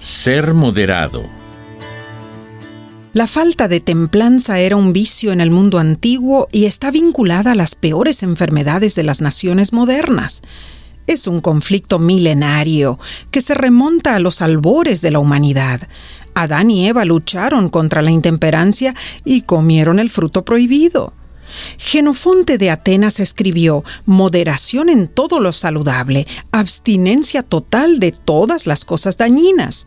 ser moderado. La falta de templanza era un vicio en el mundo antiguo y está vinculada a las peores enfermedades de las naciones modernas. Es un conflicto milenario que se remonta a los albores de la humanidad. Adán y Eva lucharon contra la intemperancia y comieron el fruto prohibido. Genofonte de Atenas escribió moderación en todo lo saludable, abstinencia total de todas las cosas dañinas.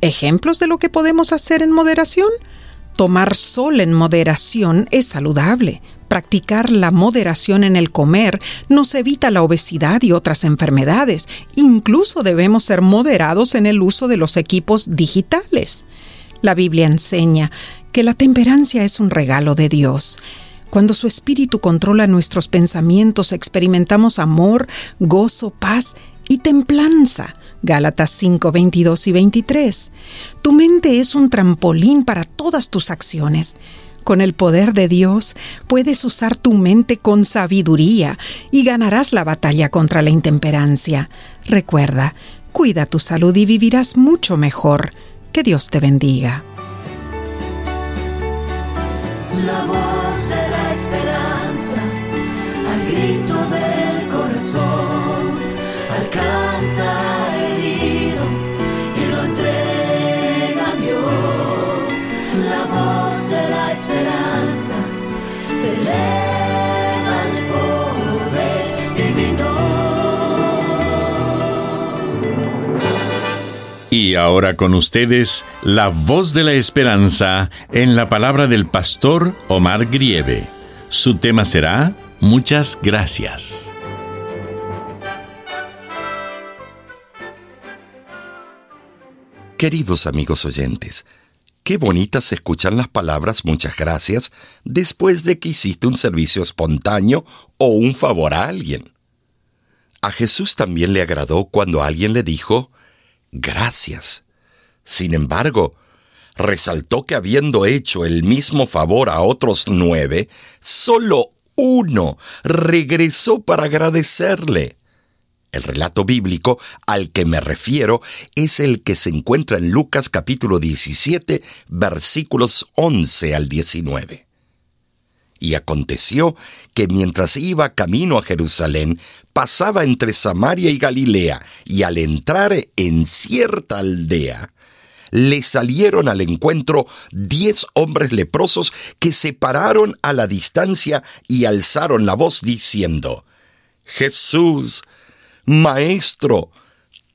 ¿Ejemplos de lo que podemos hacer en moderación? Tomar sol en moderación es saludable. Practicar la moderación en el comer nos evita la obesidad y otras enfermedades. Incluso debemos ser moderados en el uso de los equipos digitales. La Biblia enseña que la temperancia es un regalo de Dios. Cuando su espíritu controla nuestros pensamientos, experimentamos amor, gozo, paz y templanza. Gálatas 5, 22 y 23. Tu mente es un trampolín para todas tus acciones. Con el poder de Dios puedes usar tu mente con sabiduría y ganarás la batalla contra la intemperancia. Recuerda, cuida tu salud y vivirás mucho mejor. Que Dios te bendiga. Ahora con ustedes, la voz de la esperanza en la palabra del pastor Omar Grieve. Su tema será Muchas gracias. Queridos amigos oyentes, qué bonitas se escuchan las palabras muchas gracias después de que hiciste un servicio espontáneo o un favor a alguien. A Jesús también le agradó cuando alguien le dijo, gracias. Sin embargo, resaltó que habiendo hecho el mismo favor a otros nueve, solo uno regresó para agradecerle. El relato bíblico al que me refiero es el que se encuentra en Lucas capítulo 17 versículos 11 al 19. Y aconteció que mientras iba camino a Jerusalén, pasaba entre Samaria y Galilea, y al entrar en cierta aldea, le salieron al encuentro diez hombres leprosos que se pararon a la distancia y alzaron la voz diciendo, Jesús, Maestro,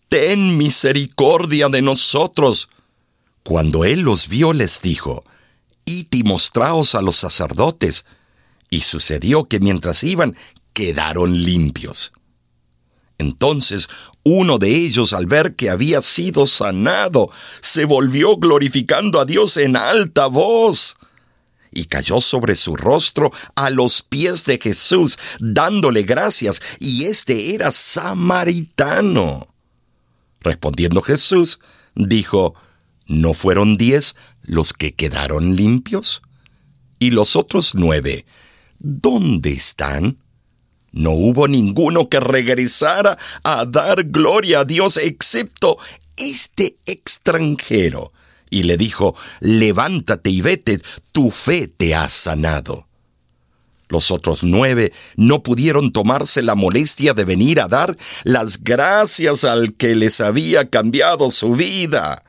ten misericordia de nosotros. Cuando él los vio les dijo, Id y mostraos a los sacerdotes. Y sucedió que mientras iban, quedaron limpios. Entonces uno de ellos, al ver que había sido sanado, se volvió glorificando a Dios en alta voz y cayó sobre su rostro a los pies de Jesús, dándole gracias, y éste era samaritano. Respondiendo Jesús, dijo, ¿no fueron diez los que quedaron limpios? ¿Y los otros nueve, dónde están? No hubo ninguno que regresara a dar gloria a Dios excepto este extranjero. Y le dijo, levántate y vete, tu fe te ha sanado. Los otros nueve no pudieron tomarse la molestia de venir a dar las gracias al que les había cambiado su vida.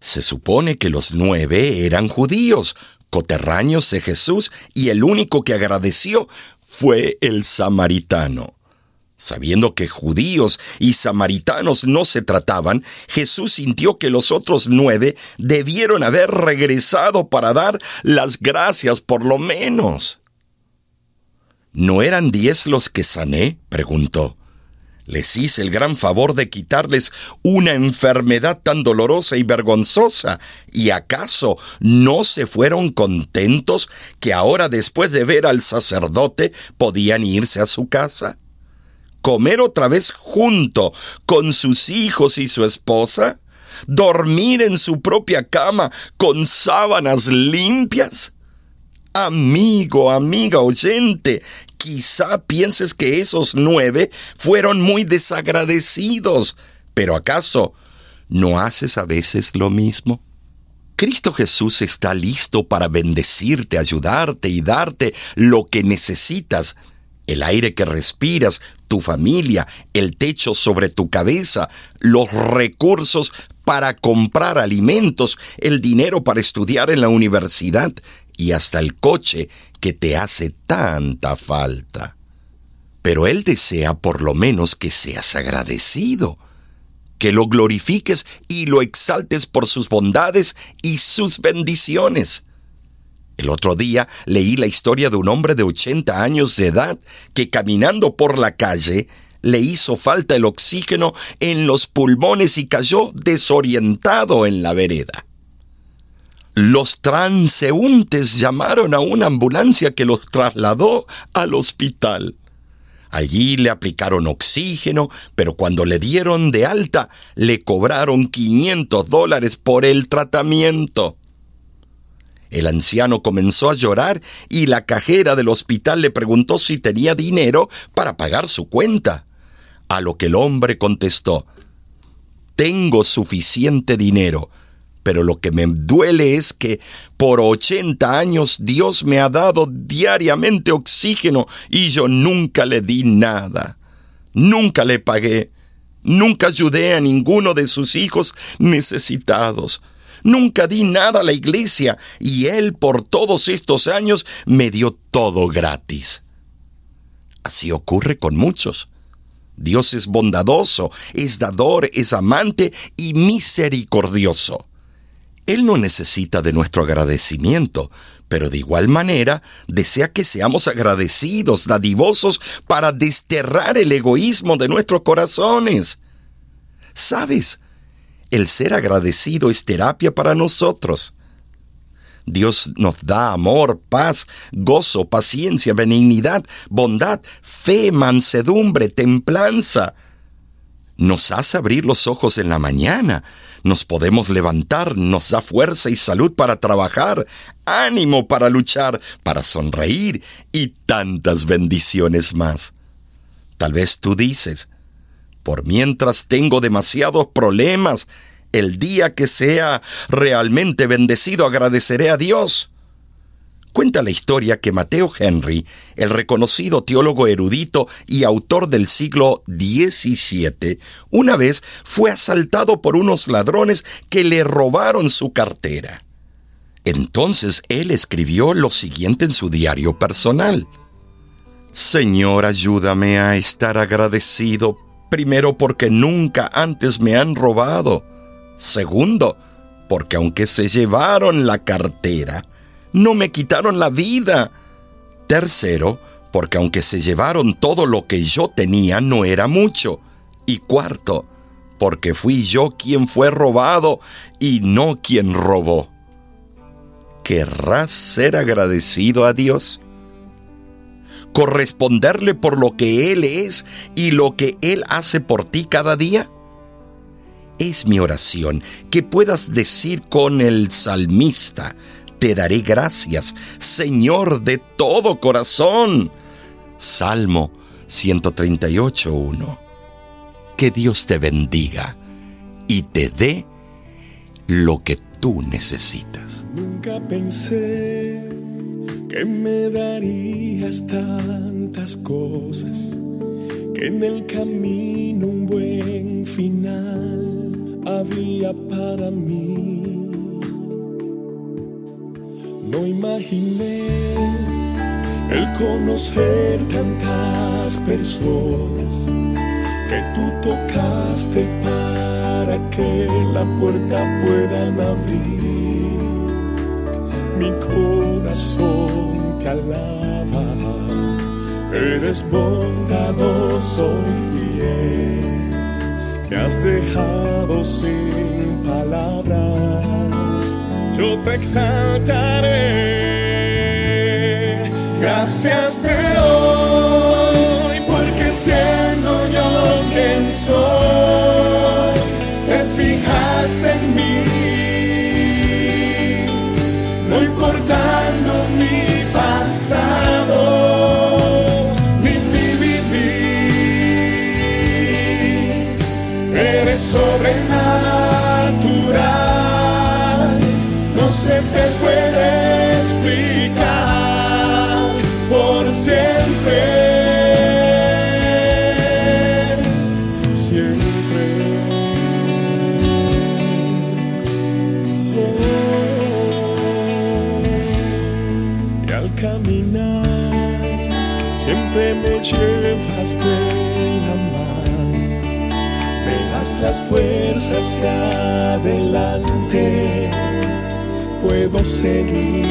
Se supone que los nueve eran judíos, coterráneos de Jesús, y el único que agradeció fue el samaritano. Sabiendo que judíos y samaritanos no se trataban, Jesús sintió que los otros nueve debieron haber regresado para dar las gracias por lo menos. ¿No eran diez los que sané? preguntó. Les hice el gran favor de quitarles una enfermedad tan dolorosa y vergonzosa. ¿Y acaso no se fueron contentos que ahora después de ver al sacerdote podían irse a su casa? ¿Comer otra vez junto con sus hijos y su esposa? ¿Dormir en su propia cama con sábanas limpias? Amigo, amiga oyente, quizá pienses que esos nueve fueron muy desagradecidos, pero ¿acaso no haces a veces lo mismo? Cristo Jesús está listo para bendecirte, ayudarte y darte lo que necesitas. El aire que respiras, tu familia, el techo sobre tu cabeza, los recursos para comprar alimentos, el dinero para estudiar en la universidad, y hasta el coche que te hace tanta falta. Pero Él desea por lo menos que seas agradecido, que lo glorifiques y lo exaltes por sus bondades y sus bendiciones. El otro día leí la historia de un hombre de 80 años de edad que caminando por la calle le hizo falta el oxígeno en los pulmones y cayó desorientado en la vereda. Los transeúntes llamaron a una ambulancia que los trasladó al hospital. Allí le aplicaron oxígeno, pero cuando le dieron de alta, le cobraron 500 dólares por el tratamiento. El anciano comenzó a llorar y la cajera del hospital le preguntó si tenía dinero para pagar su cuenta. A lo que el hombre contestó, Tengo suficiente dinero pero lo que me duele es que por 80 años Dios me ha dado diariamente oxígeno y yo nunca le di nada. Nunca le pagué. Nunca ayudé a ninguno de sus hijos necesitados. Nunca di nada a la iglesia y Él por todos estos años me dio todo gratis. Así ocurre con muchos. Dios es bondadoso, es dador, es amante y misericordioso. Él no necesita de nuestro agradecimiento, pero de igual manera desea que seamos agradecidos, dadivosos, para desterrar el egoísmo de nuestros corazones. ¿Sabes? El ser agradecido es terapia para nosotros. Dios nos da amor, paz, gozo, paciencia, benignidad, bondad, fe, mansedumbre, templanza. Nos hace abrir los ojos en la mañana, nos podemos levantar, nos da fuerza y salud para trabajar, ánimo para luchar, para sonreír y tantas bendiciones más. Tal vez tú dices, por mientras tengo demasiados problemas, el día que sea realmente bendecido agradeceré a Dios. Cuenta la historia que Mateo Henry, el reconocido teólogo erudito y autor del siglo XVII, una vez fue asaltado por unos ladrones que le robaron su cartera. Entonces él escribió lo siguiente en su diario personal. Señor, ayúdame a estar agradecido, primero porque nunca antes me han robado, segundo, porque aunque se llevaron la cartera, no me quitaron la vida. Tercero, porque aunque se llevaron todo lo que yo tenía, no era mucho. Y cuarto, porque fui yo quien fue robado y no quien robó. ¿Querrás ser agradecido a Dios? ¿Corresponderle por lo que Él es y lo que Él hace por ti cada día? Es mi oración que puedas decir con el salmista, te daré gracias, Señor, de todo corazón. Salmo 138.1. Que Dios te bendiga y te dé lo que tú necesitas. Nunca pensé que me darías tantas cosas, que en el camino un buen final había para mí. No imaginé. El conocer tantas personas que tú tocaste para que la puerta puedan abrir. Mi corazón te alaba, eres bondadoso y fiel, me has dejado sin palabras, yo te exaltaré. Gracias te doy porque siendo yo quien soy, te fijaste en mí, no importando caminar, siempre me llevas de la mano, me das las fuerzas hacia adelante. Puedo seguir,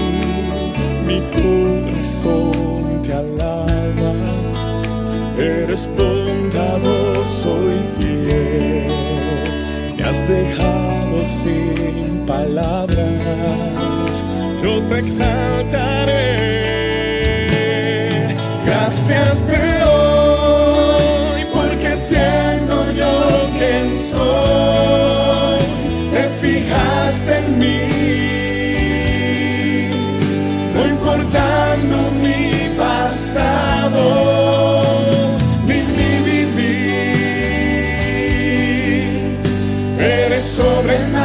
mi corazón te alaba, eres bondadoso y fiel, me has dejado sin palabras, yo te exaltaré, gracias te doy, porque siendo yo quien soy, te fijaste en mí no importando mi pasado, ni mi vivir, eres sobrenatural,